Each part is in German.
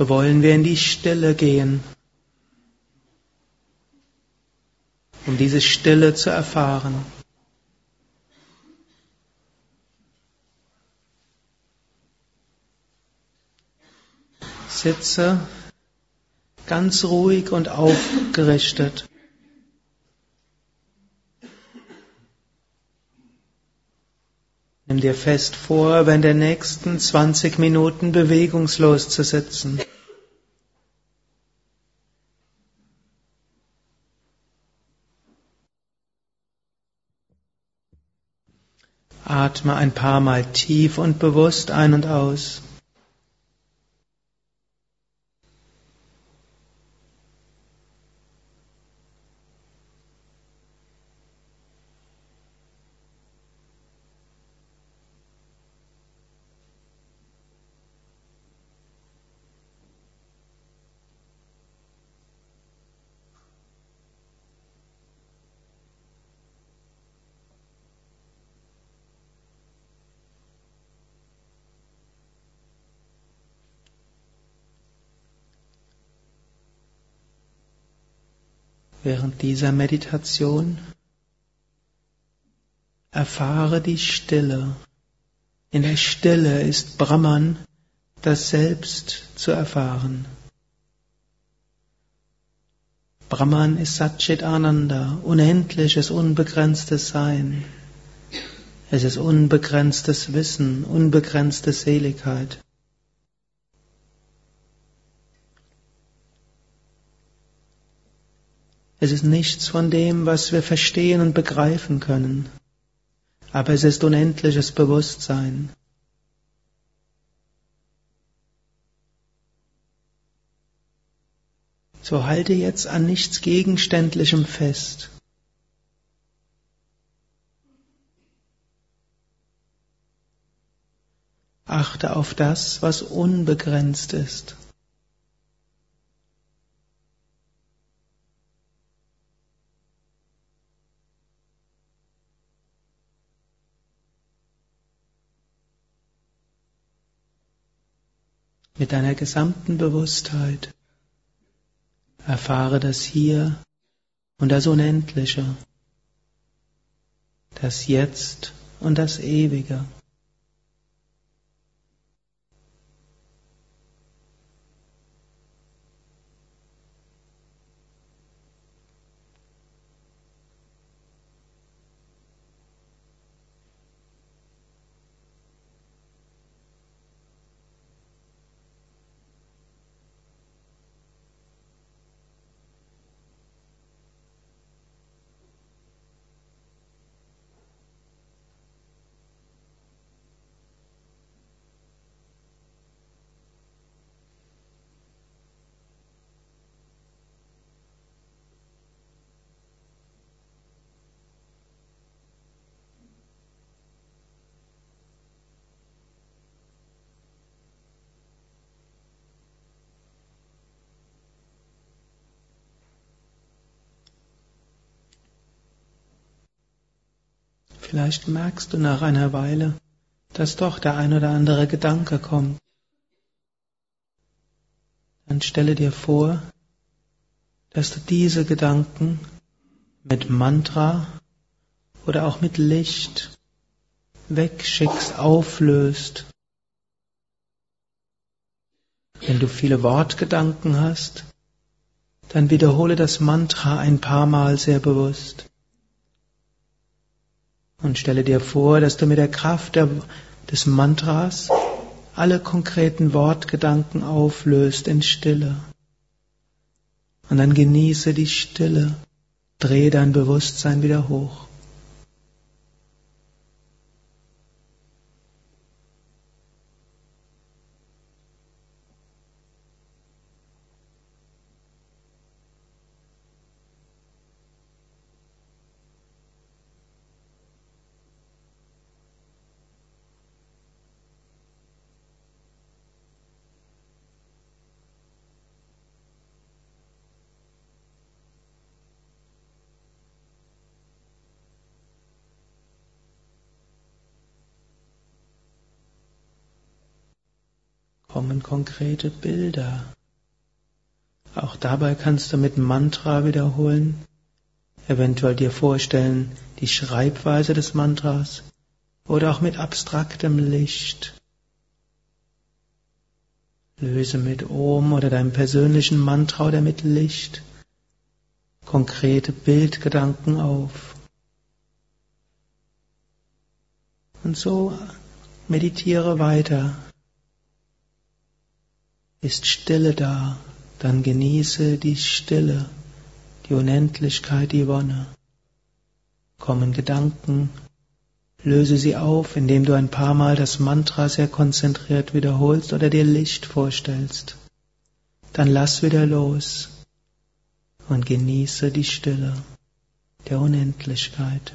so wollen wir in die Stille gehen, um diese Stille zu erfahren. Sitze ganz ruhig und aufgerichtet. Nimm dir fest vor, während der nächsten 20 Minuten bewegungslos zu sitzen. Atme ein paar Mal tief und bewusst ein und aus. Während dieser Meditation erfahre die Stille. In der Stille ist Brahman das Selbst zu erfahren. Brahman ist Satchit Ananda, unendliches, unbegrenztes Sein. Es ist unbegrenztes Wissen, unbegrenzte Seligkeit. Es ist nichts von dem, was wir verstehen und begreifen können, aber es ist unendliches Bewusstsein. So halte jetzt an nichts Gegenständlichem fest. Achte auf das, was unbegrenzt ist. Mit deiner gesamten Bewusstheit. Erfahre das Hier und das Unendliche, das Jetzt und das Ewige. Vielleicht merkst du nach einer Weile, dass doch der ein oder andere Gedanke kommt. Dann stelle dir vor, dass du diese Gedanken mit Mantra oder auch mit Licht wegschickst, auflöst. Wenn du viele Wortgedanken hast, dann wiederhole das Mantra ein paar Mal sehr bewusst. Und stelle dir vor, dass du mit der Kraft der, des Mantras alle konkreten Wortgedanken auflöst in Stille. Und dann genieße die Stille, drehe dein Bewusstsein wieder hoch. Kommen konkrete Bilder. Auch dabei kannst du mit Mantra wiederholen, eventuell dir vorstellen, die Schreibweise des Mantras oder auch mit abstraktem Licht. Löse mit Om oder deinem persönlichen Mantra oder mit Licht konkrete Bildgedanken auf. Und so meditiere weiter. Ist Stille da, dann genieße die Stille, die Unendlichkeit, die Wonne. Kommen Gedanken, löse sie auf, indem du ein paar Mal das Mantra sehr konzentriert wiederholst oder dir Licht vorstellst. Dann lass wieder los und genieße die Stille der Unendlichkeit.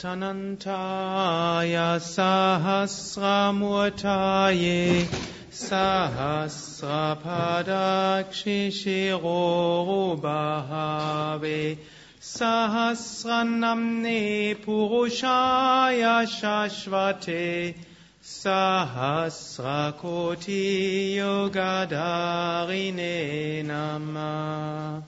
Namastanantaya Sahasramurtaye Sahasrapadakshishirobhave Sahasranamne Purushaya Shashvate Sahasrakoti Yogadarine Namah